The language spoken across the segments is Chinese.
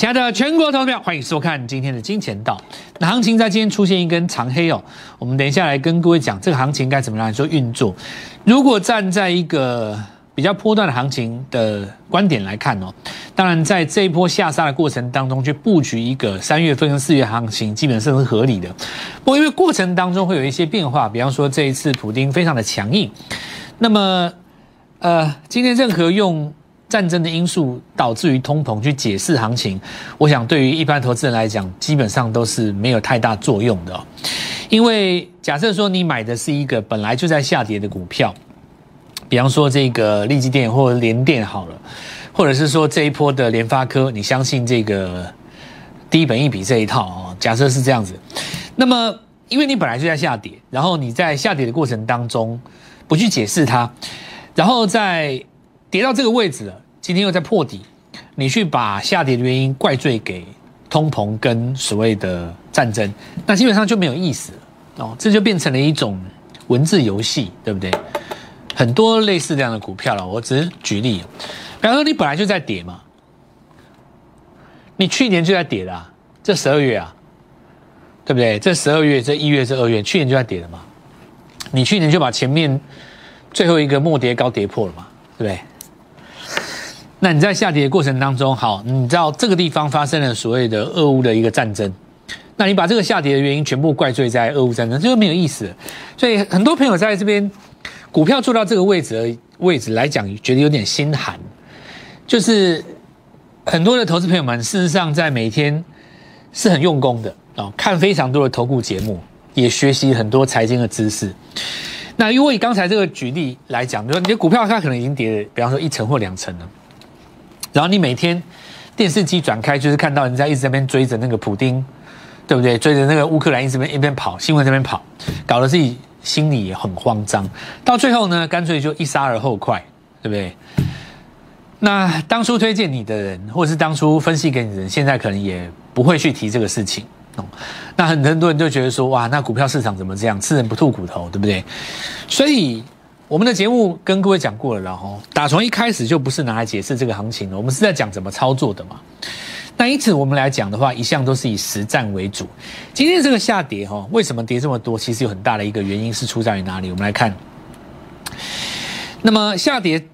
亲爱的全国投票，欢迎收看今天的金钱道。那行情在今天出现一根长黑哦，我们等一下来跟各位讲这个行情该怎么来做运作。如果站在一个比较波段的行情的观点来看哦，当然在这一波下杀的过程当中去布局一个三月份跟四月行情，基本上是合理的。不过因为过程当中会有一些变化，比方说这一次普丁非常的强硬，那么呃，今天任何用。战争的因素导致于通膨去解释行情，我想对于一般投资人来讲，基本上都是没有太大作用的。因为假设说你买的是一个本来就在下跌的股票，比方说这个利基电或者联电好了，或者是说这一波的联发科，你相信这个低本一比这一套哦？假设是这样子，那么因为你本来就在下跌，然后你在下跌的过程当中不去解释它，然后在跌到这个位置了，今天又在破底，你去把下跌的原因怪罪给通膨跟所谓的战争，那基本上就没有意思了哦，这就变成了一种文字游戏，对不对？很多类似这样的股票了，我只是举例，比方说你本来就在跌嘛，你去年就在跌的，这十二月啊，对不对？这十二月、这一月、这二月，去年就在跌了嘛，你去年就把前面最后一个末跌高跌破了嘛，对不对？那你在下跌的过程当中，好，你知道这个地方发生了所谓的俄乌的一个战争，那你把这个下跌的原因全部怪罪在俄乌战争，这个没有意思。所以很多朋友在这边股票做到这个位置位置来讲，觉得有点心寒。就是很多的投资朋友们，事实上在每天是很用功的啊，看非常多的投顾节目，也学习很多财经的知识。那因为以刚才这个举例来讲，比如说你的股票它可能已经跌了，比方说一层或两层了。然后你每天电视机转开，就是看到人家一直在边追着那个普丁，对不对？追着那个乌克兰一直边一边跑，新闻这边跑，搞得自己心里也很慌张。到最后呢，干脆就一杀而后快，对不对？那当初推荐你的人，或是当初分析给你的人，现在可能也不会去提这个事情。那很多人就觉得说，哇，那股票市场怎么这样？吃人不吐骨头，对不对？所以。我们的节目跟各位讲过了，然后打从一开始就不是拿来解释这个行情的，我们是在讲怎么操作的嘛。那因此我们来讲的话，一向都是以实战为主。今天这个下跌哈，为什么跌这么多？其实有很大的一个原因是出在于哪里？我们来看。那么下跌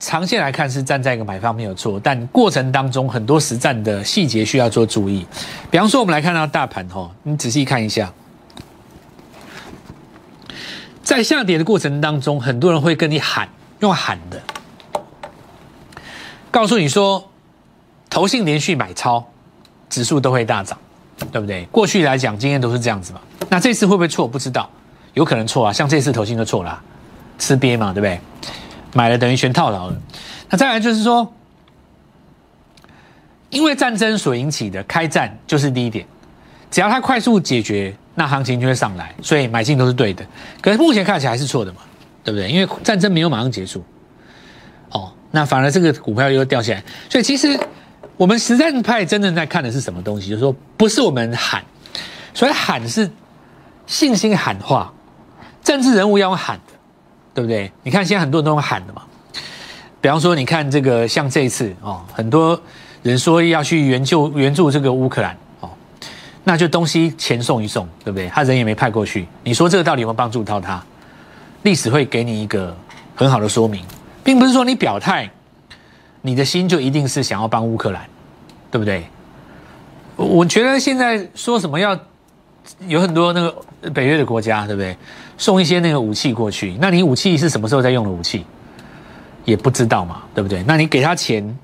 长线来看是站在一个买方没有错，但过程当中很多实战的细节需要做注意。比方说，我们来看到大盘哈，你仔细看一下。在下跌的过程当中，很多人会跟你喊，用喊的，告诉你说，投信连续买超，指数都会大涨，对不对？过去来讲，经验都是这样子嘛。那这次会不会错？不知道，有可能错啊。像这次投信就错了，吃瘪嘛，对不对？买了等于全套牢了。那再来就是说，因为战争所引起的开战就是第一点，只要它快速解决。那行情就会上来，所以买进都是对的。可是目前看起来还是错的嘛，对不对？因为战争没有马上结束，哦，那反而这个股票又掉下来。所以其实我们实战派真正在看的是什么东西？就是说，不是我们喊，所以喊是信心喊话，政治人物要用喊的，对不对？你看现在很多人都用喊的嘛。比方说，你看这个像这一次哦，很多人说要去援救援助这个乌克兰。那就东西钱送一送，对不对？他人也没派过去，你说这个到底有没有帮助到他？历史会给你一个很好的说明，并不是说你表态，你的心就一定是想要帮乌克兰，对不对？我觉得现在说什么要有很多那个北约的国家，对不对？送一些那个武器过去，那你武器是什么时候在用的武器？也不知道嘛，对不对？那你给他钱，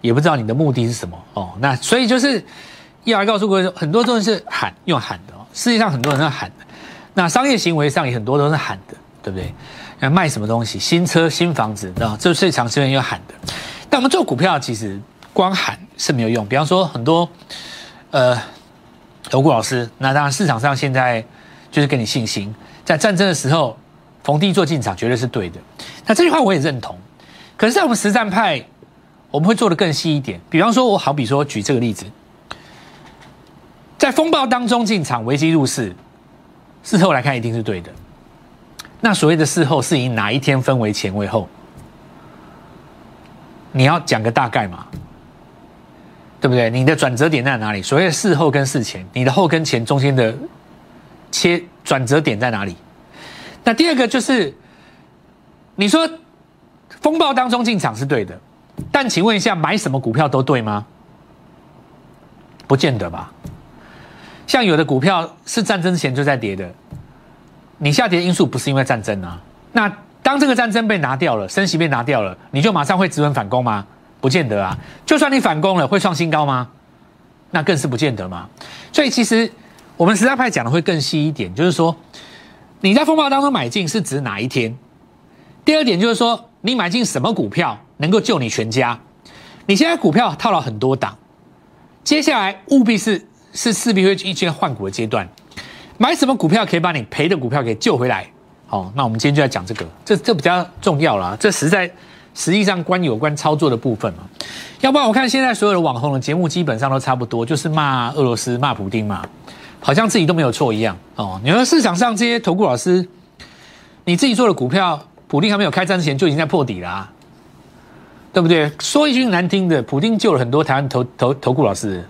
也不知道你的目的是什么哦。那所以就是。要来告诉各位，很多东西是喊用喊的哦。世界上很多人在喊的，那商业行为上也很多都是喊的，对不对？那卖什么东西，新车、新房子，啊，这最常出现要喊的。但我们做股票，其实光喊是没有用。比方说，很多呃，投顾老师，那当然市场上现在就是给你信心，在战争的时候逢低做进场，绝对是对的。那这句话我也认同。可是，在我们实战派，我们会做的更细一点。比方说，我好比说举这个例子。在风暴当中进场，危机入市，事后来看一定是对的。那所谓的事后是以哪一天分为前为后？你要讲个大概嘛？对不对？你的转折点在哪里？所谓的事后跟事前，你的后跟前中间的切转折点在哪里？那第二个就是，你说风暴当中进场是对的，但请问一下，买什么股票都对吗？不见得吧。像有的股票是战争前就在跌的，你下跌的因素不是因为战争啊？那当这个战争被拿掉了，升息被拿掉了，你就马上会止稳反攻吗？不见得啊，就算你反攻了，会创新高吗？那更是不见得嘛。所以其实我们实在派讲的会更细一点，就是说你在风暴当中买进是指哪一天？第二点就是说你买进什么股票能够救你全家？你现在股票套了很多档，接下来务必是是势必会一些换股的阶段，买什么股票可以把你赔的股票给救回来？好，那我们今天就要讲这个，这这比较重要了，这实在。实际上关有关操作的部分嘛，要不然我看现在所有的网红的节目基本上都差不多，就是骂俄罗斯、骂普丁嘛，好像自己都没有错一样哦。你说市场上这些投顾老师，你自己做的股票，普丁还没有开战之前就已经在破底了，对不对？说一句难听的，普丁救了很多台湾投投投顾老师。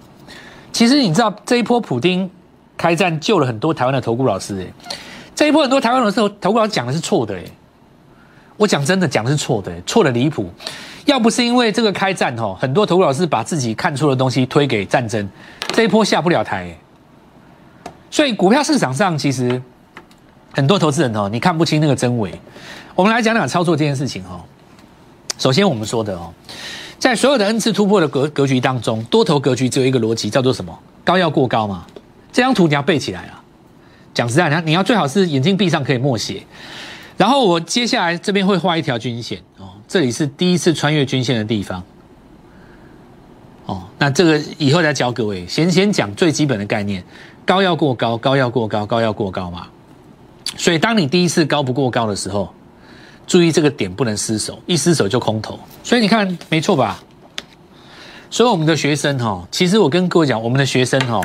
其实你知道这一波普丁开战救了很多台湾的投顾老师，哎，这一波很多台湾老师投顾老师讲的是错的，哎。我讲真的，讲的是错的，错的离谱。要不是因为这个开战吼，很多投顾老师把自己看错的东西推给战争，这一波下不了台。所以股票市场上其实很多投资人哦，你看不清那个真伪。我们来讲讲操作这件事情哦。首先我们说的哦，在所有的 N 次突破的格格局当中，多头格局只有一个逻辑，叫做什么？高要过高嘛。这张图你要背起来啊。讲实在，你你要最好是眼睛闭上可以默写。然后我接下来这边会画一条均线哦，这里是第一次穿越均线的地方。哦，那这个以后再教各位，先先讲最基本的概念，高要过高，高要过高，高要过高嘛。所以当你第一次高不过高的时候，注意这个点不能失手，一失手就空头。所以你看没错吧？所以我们的学生哈，其实我跟各位讲，我们的学生哈，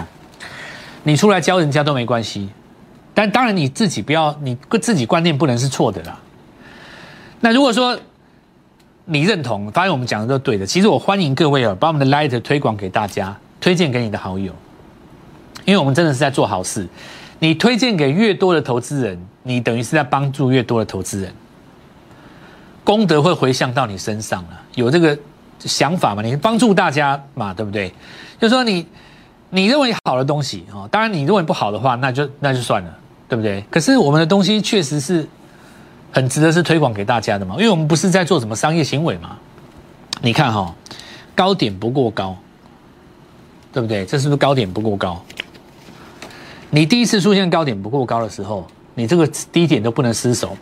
你出来教人家都没关系。但当然你自己不要，你自己观念不能是错的啦。那如果说你认同，发现我们讲的都对的，其实我欢迎各位啊，把我们的 Light 推广给大家，推荐给你的好友，因为我们真的是在做好事。你推荐给越多的投资人，你等于是在帮助越多的投资人，功德会回向到你身上了。有这个想法嘛？你帮助大家嘛，对不对？就说你你认为好的东西啊，当然你认为不好的话，那就那就算了。对不对？可是我们的东西确实是很值得是推广给大家的嘛，因为我们不是在做什么商业行为嘛。你看哈，高点不过高，对不对？这是不是高点不过高？你第一次出现高点不过高的时候，你这个低点都不能失手。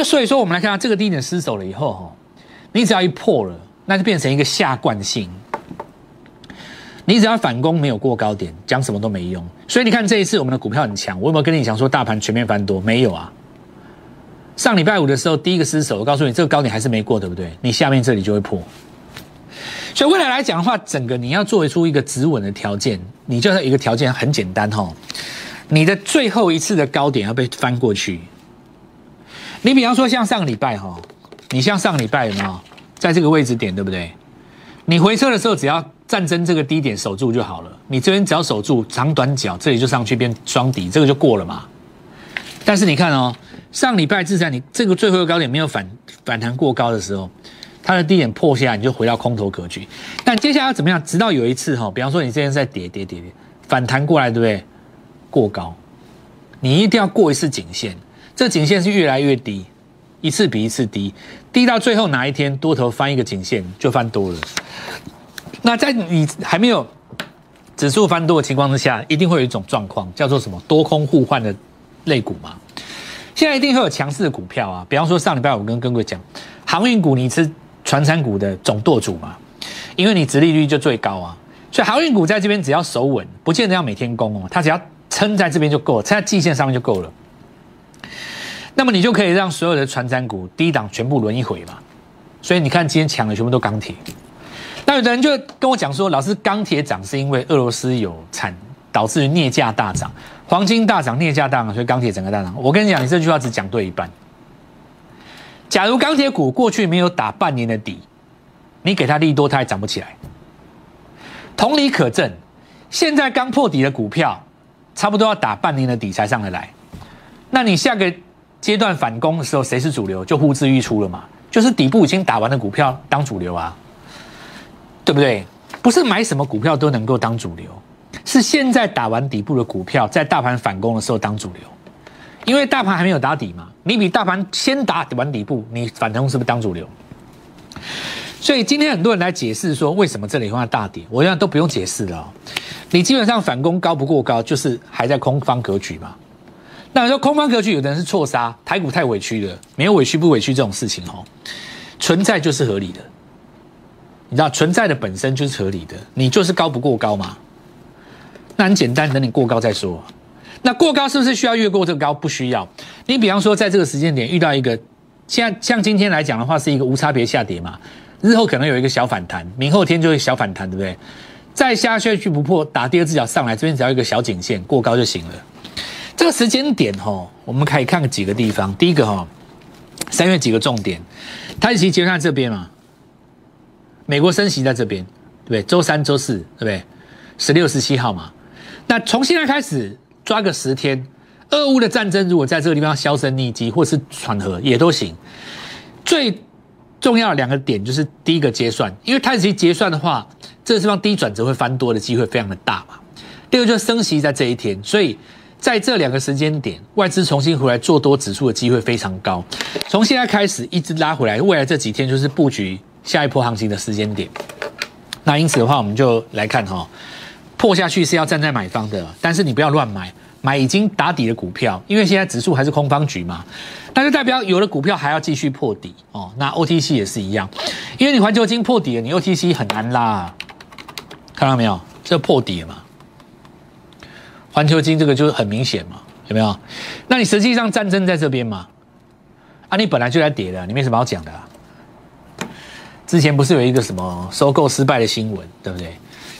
就所以说，我们来看下这个低点失守了以后哈，你只要一破了，那就变成一个下惯性。你只要反攻没有过高点，讲什么都没用。所以你看这一次我们的股票很强，我有没有跟你讲说大盘全面翻多？没有啊。上礼拜五的时候第一个失守，我告诉你这个高点还是没过，对不对？你下面这里就会破。所以未来来讲的话，整个你要做出一个止稳的条件，你就要一个条件很简单哈，你的最后一次的高点要被翻过去。你比方说像上个礼拜哈，你像上个礼拜有没有在这个位置点，对不对？你回撤的时候只要。战争这个低点守住就好了，你这边只要守住长短角，这里就上去变双底，这个就过了嘛。但是你看哦，上礼拜至少你这个最后的高点没有反反弹过高的时候，它的低点破下来，你就回到空头格局。但接下来怎么样？直到有一次哈，比方说你这边在跌跌跌跌，反弹过来，对不对？过高，你一定要过一次颈线，这颈线是越来越低，一次比一次低，低到最后哪一天多头翻一个颈线就翻多了。那在你还没有指数翻多的情况之下，一定会有一种状况，叫做什么多空互换的类股嘛？现在一定会有强势的股票啊，比方说上礼拜我跟各位讲，航运股你是传产股的总舵主嘛，因为你殖利率就最高啊，所以航运股在这边只要守稳，不见得要每天攻哦，它只要撑在这边就够了，撑在季线上面就够了。那么你就可以让所有的传产股低档全部轮一回嘛。所以你看今天抢的全部都钢铁。那有的人就跟我讲说，老师钢铁涨是因为俄罗斯有产，导致镍价大涨，黄金大涨，镍价大涨，所以钢铁整个大涨。我跟你讲，你这句话只讲对一半。假如钢铁股过去没有打半年的底，你给它利多，它还涨不起来。同理可证，现在刚破底的股票，差不多要打半年的底才上得来。那你下个阶段反攻的时候，谁是主流？就呼之欲出了嘛。就是底部已经打完的股票当主流啊，对不对？不是买什么股票都能够当主流，是现在打完底部的股票，在大盘反攻的时候当主流。因为大盘还没有打底嘛，你比大盘先打完底部，你反攻是不是当主流？所以今天很多人来解释说，为什么这里会大跌，我想都不用解释了。你基本上反攻高不过高，就是还在空方格局嘛。那说空方格局，有的人是错杀，台股太委屈了，没有委屈不委屈这种事情哦，存在就是合理的。你知道存在的本身就是合理的，你就是高不过高嘛。那很简单，等你过高再说。那过高是不是需要越过这个高？不需要。你比方说，在这个时间点遇到一个，像像今天来讲的话，是一个无差别下跌嘛。日后可能有一个小反弹，明后天就会小反弹，对不对？再下下去不破，打第二只脚上来，这边只要一个小颈线过高就行了。这个时间点哈，我们可以看几个地方。第一个哈，三月几个重点，台积结算这边嘛，美国升息在这边，对不对？周三、周四，对不对？十六、十七号嘛。那从现在开始。抓个十天，俄乌的战争如果在这个地方销声匿迹，或是缓和也都行。最重要的两个点就是第一个结算，因为太子结算的话，这个地方低转折会翻多的机会非常的大嘛。第二个就是升息在这一天，所以在这两个时间点，外资重新回来做多指数的机会非常高。从现在开始一直拉回来，未来这几天就是布局下一波行情的时间点。那因此的话，我们就来看哈。破下去是要站在买方的，但是你不要乱买，买已经打底的股票，因为现在指数还是空方局嘛，那就代表有的股票还要继续破底哦。那 OTC 也是一样，因为你环球金破底了，你 OTC 很难拉，看到没有？这破底了嘛？环球金这个就是很明显嘛，有没有？那你实际上战争在这边嘛？啊，你本来就在跌的，你没什么好讲的。之前不是有一个什么收购失败的新闻，对不对？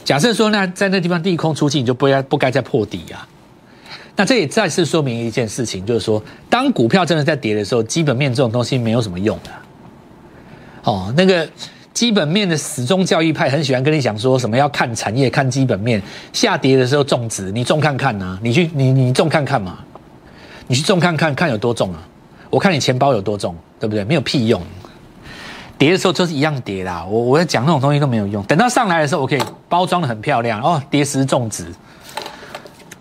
假设说，那在那地方地空出尽，你就不该不该再破底呀。那这也再次说明一件事情，就是说，当股票真的在跌的时候，基本面这种东西没有什么用的。哦，那个基本面的始终教育派很喜欢跟你讲说什么要看产业、看基本面，下跌的时候重值，你重看看呐，你去你你重看看嘛，你去重看看看有多重啊？我看你钱包有多重，对不对？没有屁用。跌的时候就是一样跌啦，我我要讲那种东西都没有用。等到上来的时候，我可以包装的很漂亮哦，跌时重值。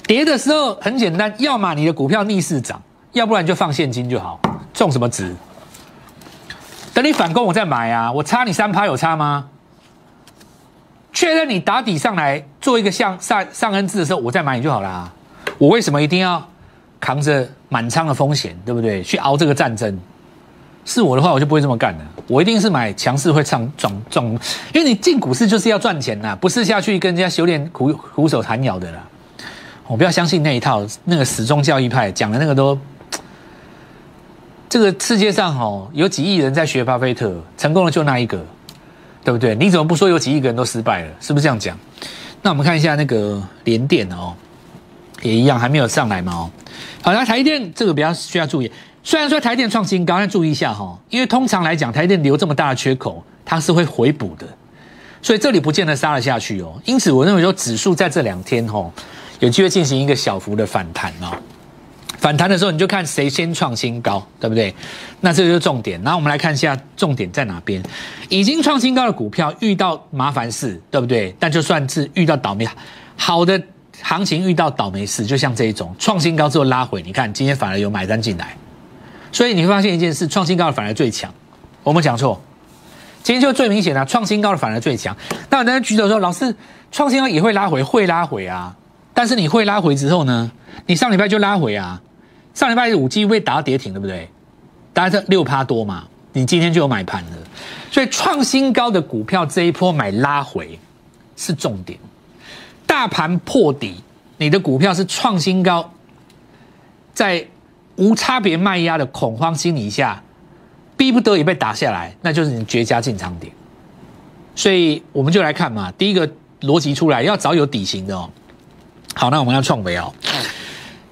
跌的时候很简单，要么你的股票逆势涨，要不然就放现金就好。重什么值？等你反攻我再买啊，我差你三趴有差吗？确认你打底上来做一个向上上恩字的时候，我再买你就好啦。我为什么一定要扛着满仓的风险，对不对？去熬这个战争？是我的话，我就不会这么干的。我一定是买强势会唱壮壮，因为你进股市就是要赚钱呐，不是下去跟人家修炼苦苦手弹咬的啦。我不要相信那一套，那个始终教义派讲的那个都，这个世界上哦，有几亿人在学巴菲特，成功的就那一个，对不对？你怎么不说有几亿个人都失败了？是不是这样讲？那我们看一下那个联电哦，也一样还没有上来嘛哦。好，那台电这个比较需要注意。虽然说台电创新高，但注意一下哈，因为通常来讲，台电留这么大的缺口，它是会回补的，所以这里不见得杀了下去哦。因此，我认为说指数在这两天哈，有机会进行一个小幅的反弹哦。反弹的时候，你就看谁先创新高，对不对？那这就是重点。然后我们来看一下重点在哪边。已经创新高的股票遇到麻烦事，对不对？但就算是遇到倒霉，好的行情遇到倒霉事，就像这一种创新高之后拉回，你看今天反而有买单进来。所以你会发现一件事，创新高的反而最强。我们讲错，今天就最明显的，创新高的反而最强。那有人举手说，老师，创新高也会拉回，会拉回啊。但是你会拉回之后呢？你上礼拜就拉回啊，上礼拜五 G 被打到跌停，对不对？大概这六趴多嘛，你今天就有买盘了。所以创新高的股票这一波买拉回是重点。大盘破底，你的股票是创新高，在。无差别卖压的恐慌心理下，逼不得已被打下来，那就是你绝佳进场点。所以我们就来看嘛，第一个逻辑出来要找有底型的哦。好，那我们要创维哦。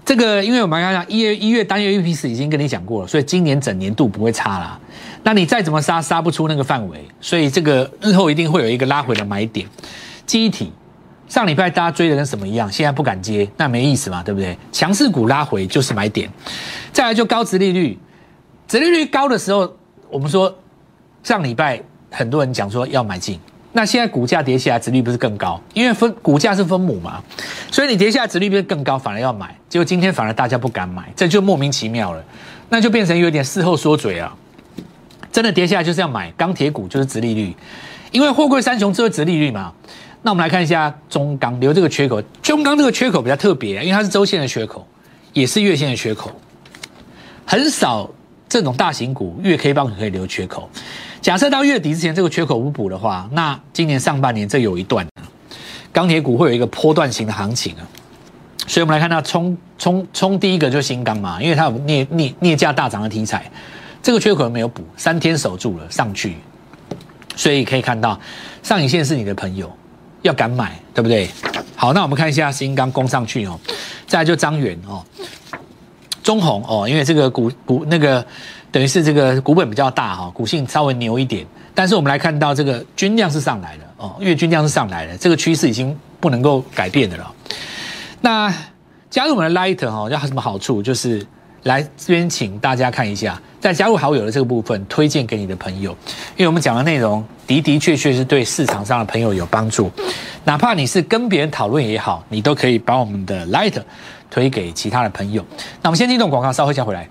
这个因为我们刚刚一月一月单月 UPS 已经跟你讲过了，所以今年整年度不会差啦。那你再怎么杀，杀不出那个范围，所以这个日后一定会有一个拉回的买点。机体上礼拜大家追的跟什么一样，现在不敢接，那没意思嘛，对不对？强势股拉回就是买点。再来就高值利率，值利率高的时候，我们说上礼拜很多人讲说要买进，那现在股价跌下来，值率不是更高？因为分股价是分母嘛，所以你跌下来值率不是更高，反而要买。结果今天反而大家不敢买，这就莫名其妙了，那就变成有点事后说嘴啊。真的跌下来就是要买钢铁股，就是值利率，因为货柜三雄就是值利率嘛。那我们来看一下中钢留这个缺口，中钢这个缺口比较特别，因为它是周线的缺口，也是月线的缺口，很少这种大型股月 K 棒可以留缺口。假设到月底之前这个缺口不补的话，那今年上半年这有一段钢铁股会有一个波段型的行情啊。所以我们来看到冲冲冲第一个就新钢嘛，因为它有镍镍镍价大涨的题材，这个缺口没有补，三天守住了上去，所以可以看到上影线是你的朋友。要敢买，对不对？好，那我们看一下新钢攻上去哦，再来就张元哦，中红哦，因为这个股股那个等于是这个股本比较大哈，股性稍微牛一点，但是我们来看到这个均量是上来了哦，月均量是上来了，这个趋势已经不能够改变的了。那加入我们的 Light 哈，要什么好处？就是来这边请大家看一下，在加入好友的这个部分，推荐给你的朋友，因为我们讲的内容。的的确确是对市场上的朋友有帮助，哪怕你是跟别人讨论也好，你都可以把我们的 Light 推给其他的朋友。那我们先听段广告，稍后再回来。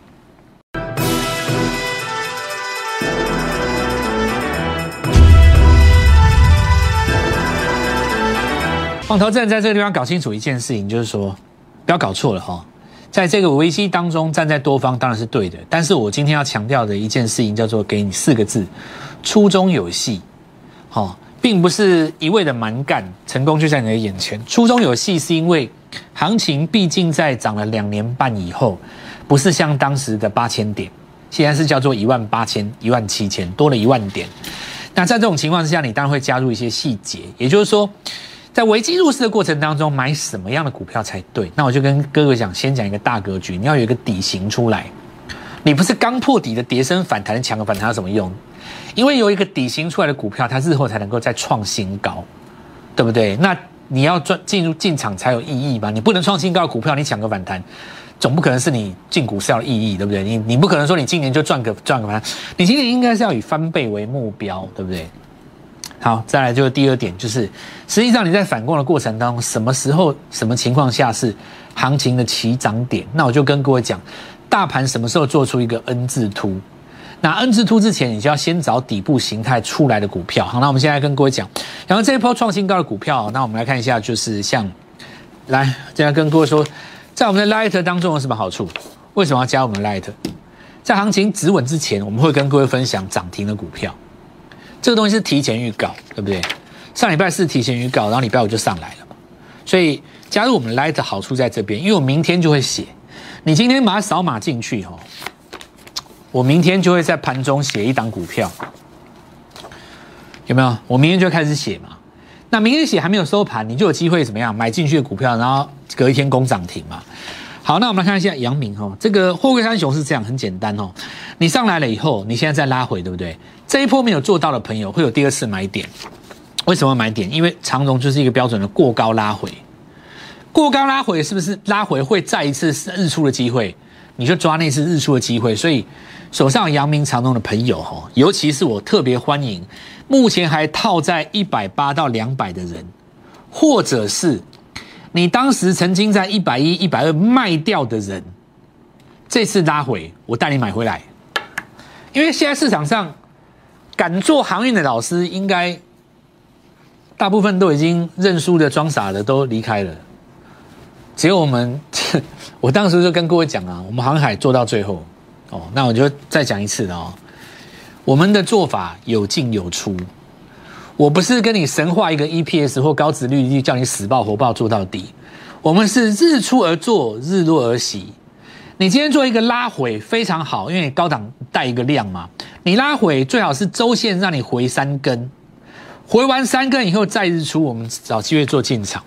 放投资人在这个地方搞清楚一件事情，就是说不要搞错了哈，在这个危机当中站在多方当然是对的，但是我今天要强调的一件事情叫做给你四个字。初衷有戏，好，并不是一味的蛮干，成功就在你的眼前。初衷有戏是因为行情毕竟在涨了两年半以后，不是像当时的八千点，现在是叫做一万八千、一万七千，多了一万点。那在这种情况之下，你当然会加入一些细节，也就是说，在危机入市的过程当中，买什么样的股票才对？那我就跟哥哥讲，先讲一个大格局，你要有一个底型出来，你不是刚破底的跌升反弹，抢个反弹有什么用？因为有一个底型出来的股票，它日后才能够再创新高，对不对？那你要赚进入进场才有意义嘛？你不能创新高的股票，你抢个反弹，总不可能是你进股是要意义，对不对？你你不可能说你今年就赚个赚个反弹，你今年应该是要以翻倍为目标，对不对？好，再来就是第二点，就是实际上你在反攻的过程当中，什么时候、什么情况下是行情的起涨点？那我就跟各位讲，大盘什么时候做出一个 N 字突？那 N 字突之前，你就要先找底部形态出来的股票。好，那我们现在跟各位讲，然后这一波创新高的股票，那我们来看一下，就是像，来，现在跟各位说，在我们的 Light 当中有什么好处？为什么要加我们的 Light？在行情止稳之前，我们会跟各位分享涨停的股票。这个东西是提前预告，对不对？上礼拜四提前预告，然后礼拜五就上来了嘛。所以加入我们 Light 好处在这边，因为我明天就会写，你今天把它扫码进去，哈。我明天就会在盘中写一档股票，有没有？我明天就开始写嘛。那明天写还没有收盘，你就有机会怎么样买进去的股票，然后隔一天攻涨停嘛。好，那我们来看一下阳明哈，这个货柜三雄是这样，很简单哦。你上来了以后，你现在再拉回，对不对？这一波没有做到的朋友会有第二次买点。为什么买点？因为长荣就是一个标准的过高拉回，过高拉回是不是拉回会再一次日出的机会？你就抓那次日出的机会，所以。手上阳明长隆的朋友哈，尤其是我特别欢迎，目前还套在一百八到两百的人，或者是你当时曾经在一百一、一百二卖掉的人，这次拉回，我带你买回来。因为现在市场上敢做航运的老师，应该大部分都已经认输的、装傻的都离开了，只有我们，我当时就跟各位讲啊，我们航海做到最后。哦，那我就再讲一次哦。我们的做法有进有出，我不是跟你神话一个 EPS 或高值率叫你死抱活抱做到底。我们是日出而作，日落而息。你今天做一个拉回非常好，因为你高档带一个量嘛。你拉回最好是周线让你回三根，回完三根以后再日出，我们找机会做进场。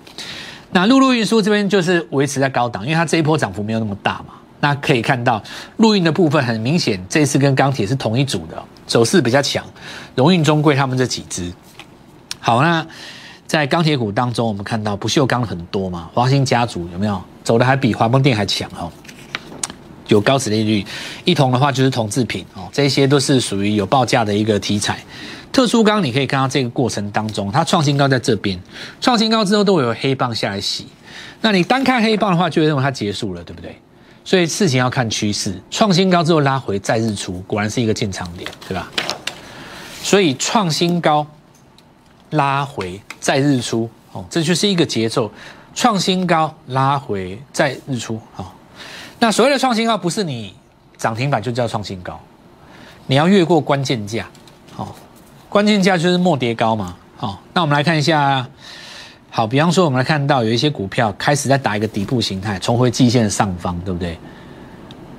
那陆路运输这边就是维持在高档，因为它这一波涨幅没有那么大嘛。那可以看到，陆运的部分很明显，这次跟钢铁是同一组的，走势比较强。荣运、中贵他们这几只，好，那在钢铁股当中，我们看到不锈钢很多嘛，华兴家族有没有走的还比华邦电还强哦？有高值利率，一铜的话就是铜制品哦，这些都是属于有报价的一个题材。特殊钢你可以看到这个过程当中，它创新高在这边，创新高之后都会有黑棒下来洗。那你单看黑棒的话，就会认为它结束了，对不对？所以事情要看趋势，创新高之后拉回再日出，果然是一个进场点，对吧？所以创新高拉回再日出，哦，这就是一个节奏，创新高拉回再日出，哦。那所谓的创新高，不是你涨停板就叫创新高，你要越过关键价，好，关键价就是末跌高嘛，好，那我们来看一下，好，比方说我们来看到有一些股票开始在打一个底部形态，重回季线的上方，对不对？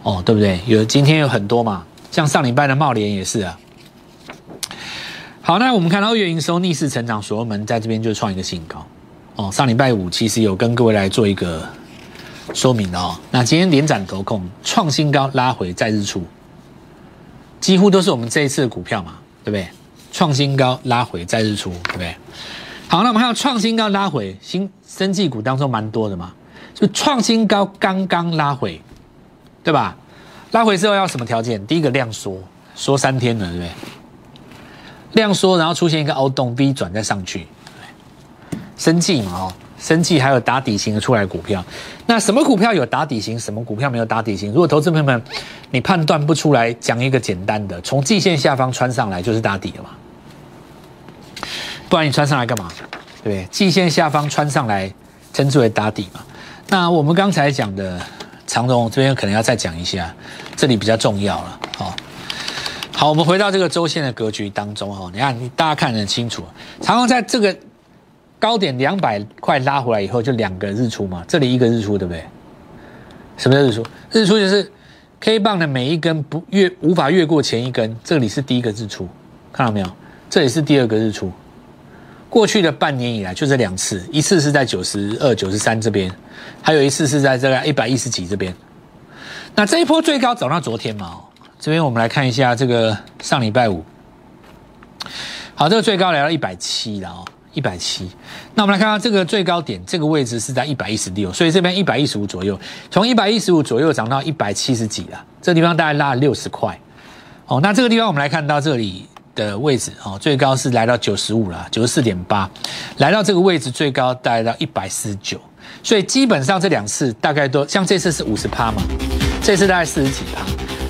哦，对不对？有今天有很多嘛，像上礼拜的茂联也是啊。好，那我们看到二月营收逆势成长，所罗门在这边就创一个新高，哦，上礼拜五其实有跟各位来做一个。说明了哦，那今天连斩头控创新高拉回再日出，几乎都是我们这一次的股票嘛，对不对？创新高拉回再日出，对不对？好，那我们看到创新高拉回新生技股当中蛮多的嘛，就创新高刚刚拉回，对吧？拉回之后要什么条件？第一个量缩，缩三天了，对不对？量缩，然后出现一个凹洞 V 转再上去，生技嘛，哦。生气还有打底型的出来股票，那什么股票有打底型，什么股票没有打底型？如果投资朋友们你判断不出来，讲一个简单的，从季线下方穿上来就是打底了嘛？不然你穿上来干嘛？对不对？季线下方穿上来称之为打底嘛？那我们刚才讲的长荣这边可能要再讲一下，这里比较重要了。好，好，我们回到这个周线的格局当中哈，你看大家看得很清楚，长荣在这个。高点两百块拉回来以后，就两个日出嘛，这里一个日出，对不对？什么叫日出？日出就是 K 棒的每一根不越无法越过前一根，这里是第一个日出，看到没有？这里是第二个日出。过去的半年以来就这两次，一次是在九十二、九十三这边，还有一次是在这个一百一十几这边。那这一波最高走到昨天嘛？这边我们来看一下这个上礼拜五，好，这个最高来到一百七了哦。一百七，那我们来看看这个最高点，这个位置是在一百一十六，所以这边一百一十五左右，从一百一十五左右涨到一百七十几了，这地方大概拉了六十块。哦，那这个地方我们来看到这里的位置，哦，最高是来到九十五了，九十四点八，来到这个位置最高大概到一百四十九，所以基本上这两次大概都像这次是五十趴嘛，这次大概四十几趴，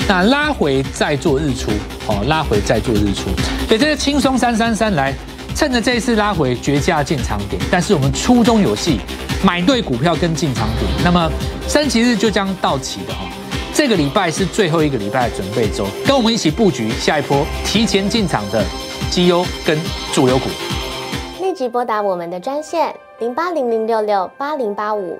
那拉回再做日出，哦，拉回再做日出，所以这个轻松三三三来。趁着这一次拉回绝佳进场点，但是我们初中有戏，买对股票跟进场点，那么升旗日就将到期的哦。这个礼拜是最后一个礼拜的准备周，跟我们一起布局下一波提前进场的绩优跟主流股。立即拨打我们的专线零八零零六六八零八五